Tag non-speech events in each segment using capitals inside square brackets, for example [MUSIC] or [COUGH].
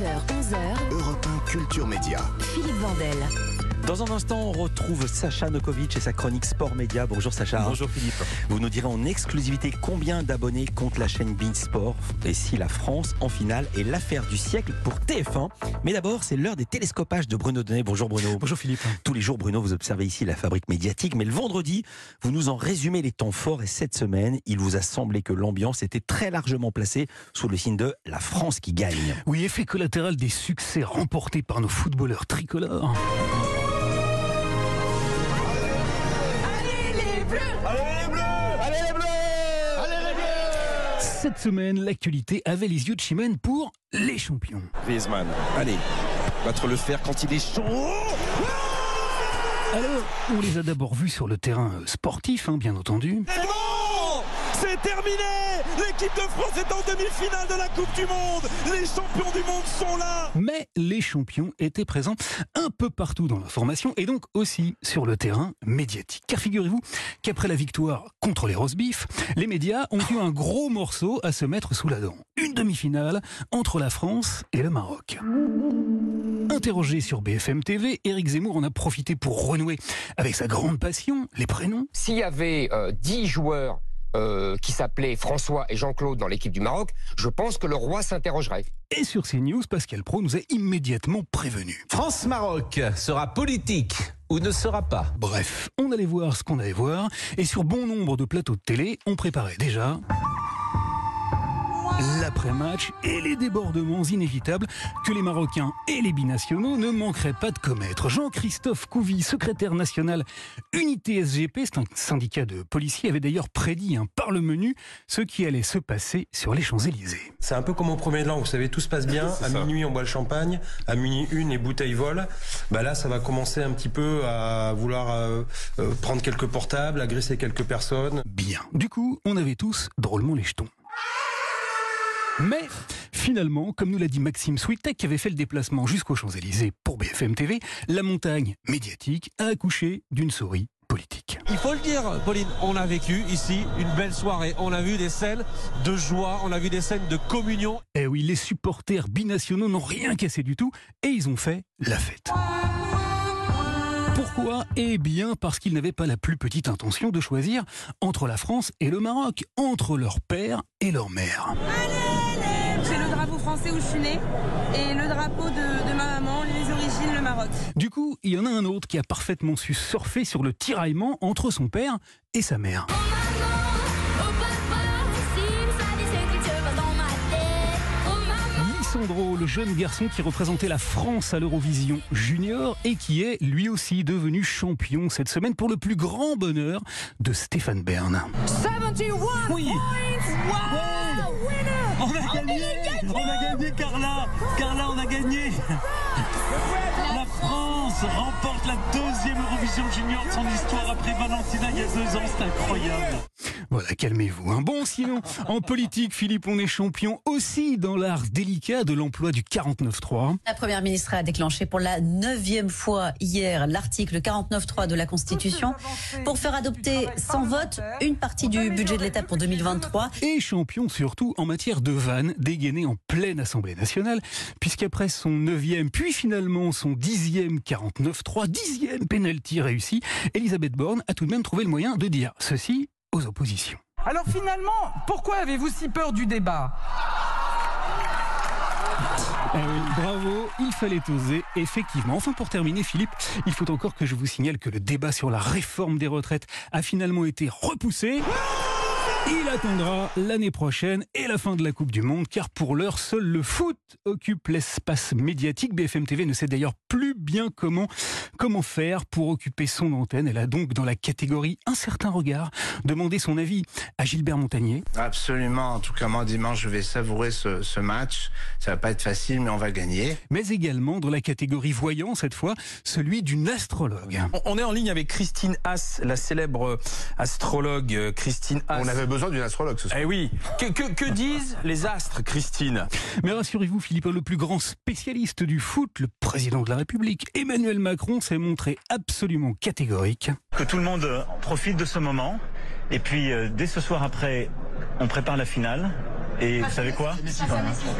9h, 11h. Europe 1 Culture Média. Philippe Vandel. Dans un instant, on retrouve Sacha Nokovic et sa chronique Sport Média. Bonjour Sacha. Bonjour Philippe. Vous nous direz en exclusivité combien d'abonnés compte la chaîne Bein Sport et si la France en finale est l'affaire du siècle pour TF1. Mais d'abord, c'est l'heure des télescopages de Bruno Donnet. Bonjour Bruno. Bonjour Philippe. Tous les jours, Bruno, vous observez ici la fabrique médiatique, mais le vendredi, vous nous en résumez les temps forts et cette semaine, il vous a semblé que l'ambiance était très largement placée sous le signe de la France qui gagne. Oui, effet collatéral des succès remportés par nos footballeurs tricolores. Cette semaine, l'actualité avait les yeux de Chimène pour les champions. Griezmann, allez, battre le fer quand il est chaud. Alors, on les a d'abord vus sur le terrain sportif, hein, bien entendu. C'est bon C'est terminé L'équipe de France est en demi-finale de la Coupe du Monde Les champions du monde sont là Mais les champions étaient présents un peu partout dans la formation et donc aussi sur le terrain médiatique. Car figurez-vous qu'après la victoire contre les Rosbif, les médias ont eu un gros morceau à se mettre sous la dent. Une demi-finale entre la France et le Maroc. Interrogé sur BFM TV, Éric Zemmour en a profité pour renouer avec sa grande passion, les prénoms. S'il y avait euh, 10 joueurs euh, qui s'appelaient François et Jean-Claude dans l'équipe du Maroc, je pense que le roi s'interrogerait. Et sur CNews, Pascal Pro nous a immédiatement prévenu. France-Maroc sera politique ou ne sera pas. Bref, on allait voir ce qu'on allait voir, et sur bon nombre de plateaux de télé, on préparait déjà l'après-match et les débordements inévitables que les Marocains et les binationaux ne manqueraient pas de commettre. Jean-Christophe Couvi, secrétaire national Unité SGP, c'est un syndicat de policiers, avait d'ailleurs prédit un par le menu ce qui allait se passer sur les Champs-Élysées. C'est un peu comme au premier de l'an, vous savez, tout se passe bien. [LAUGHS] À minuit, on boit le champagne. À minuit une, les bouteilles volent. Bah là, ça va commencer un petit peu à vouloir euh, euh, prendre quelques portables, agresser quelques personnes. Bien. Du coup, on avait tous drôlement les jetons. Mais finalement, comme nous l'a dit Maxime Switek, qui avait fait le déplacement jusqu'aux Champs-Élysées pour BFM TV, la montagne médiatique a accouché d'une souris politique. Il faut le dire, Pauline, on a vécu ici une belle soirée. On a vu des scènes de joie, on a vu des scènes de communion. Eh oui, les supporters binationaux n'ont rien cassé du tout et ils ont fait la fête. Pourquoi? Eh bien parce qu'ils n'avaient pas la plus petite intention de choisir entre la France et le Maroc, entre leur père et leur mère. J'ai le drapeau français où je suis née et le drapeau de, de ma maman, les origines, le Maroc. Du coup, il y en a un autre qui a parfaitement su surfer sur le tiraillement entre son père et sa mère. Sandro, le jeune garçon qui représentait la France à l'Eurovision Junior et qui est lui aussi devenu champion cette semaine pour le plus grand bonheur de Stéphane Bern. 71 Oui. Wow, On a gagné. On a gagné Carla. Carla, on a gagné. La France remporte la deuxième Eurovision Junior de son histoire après Valentina il y a deux ans, c'est incroyable voilà, calmez-vous. Un bon, sinon, en politique, Philippe, on est champion aussi dans l'art délicat de l'emploi du 49.3. La Première ministre a déclenché pour la neuvième fois hier l'article 49.3 de la Constitution pour faire adopter sans vote une partie du budget de l'État pour 2023. Et champion surtout en matière de vannes dégainées en pleine Assemblée nationale, puisqu'après son neuvième, puis finalement son dixième 49.3, dixième penalty réussi, Elisabeth Borne a tout de même trouvé le moyen de dire ceci aux oppositions. Alors finalement, pourquoi avez-vous si peur du débat? Eh oui, bravo, il fallait oser, effectivement. Enfin, pour terminer, Philippe, il faut encore que je vous signale que le débat sur la réforme des retraites a finalement été repoussé. Il attendra l'année prochaine et la fin de la Coupe du Monde, car pour l'heure, seul le foot occupe l'espace médiatique. BFM TV ne sait d'ailleurs plus bien comment, comment faire pour occuper son antenne. Elle a donc, dans la catégorie Un certain regard, demandé son avis à Gilbert Montagnier. Absolument. En tout cas, moi, dimanche, je vais savourer ce, ce match. Ça va pas être facile, mais on va gagner. Mais également, dans la catégorie voyant, cette fois, celui d'une astrologue. On est en ligne avec Christine Haas, la célèbre astrologue euh, Christine Haas. On avait besoin d'une astrologue ce soir. Eh oui. Que, que, que disent les astres, Christine? Mais rassurez-vous, Philippe, le plus grand spécialiste du foot, le président de la République, Emmanuel Macron, s'est montré absolument catégorique. Que tout le monde profite de ce moment. Et puis, euh, dès ce soir après, on prépare la finale. Et vous savez quoi?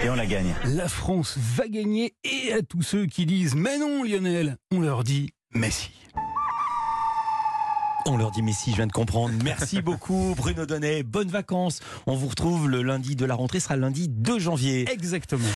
Et on la gagne. La France va gagner et à tous ceux qui disent mais non Lionel, on leur dit Messi. On leur dit Messi, je viens de comprendre. Merci [LAUGHS] beaucoup Bruno Donnet. Bonnes vacances. On vous retrouve le lundi de la rentrée, ce sera le lundi 2 janvier. Exactement.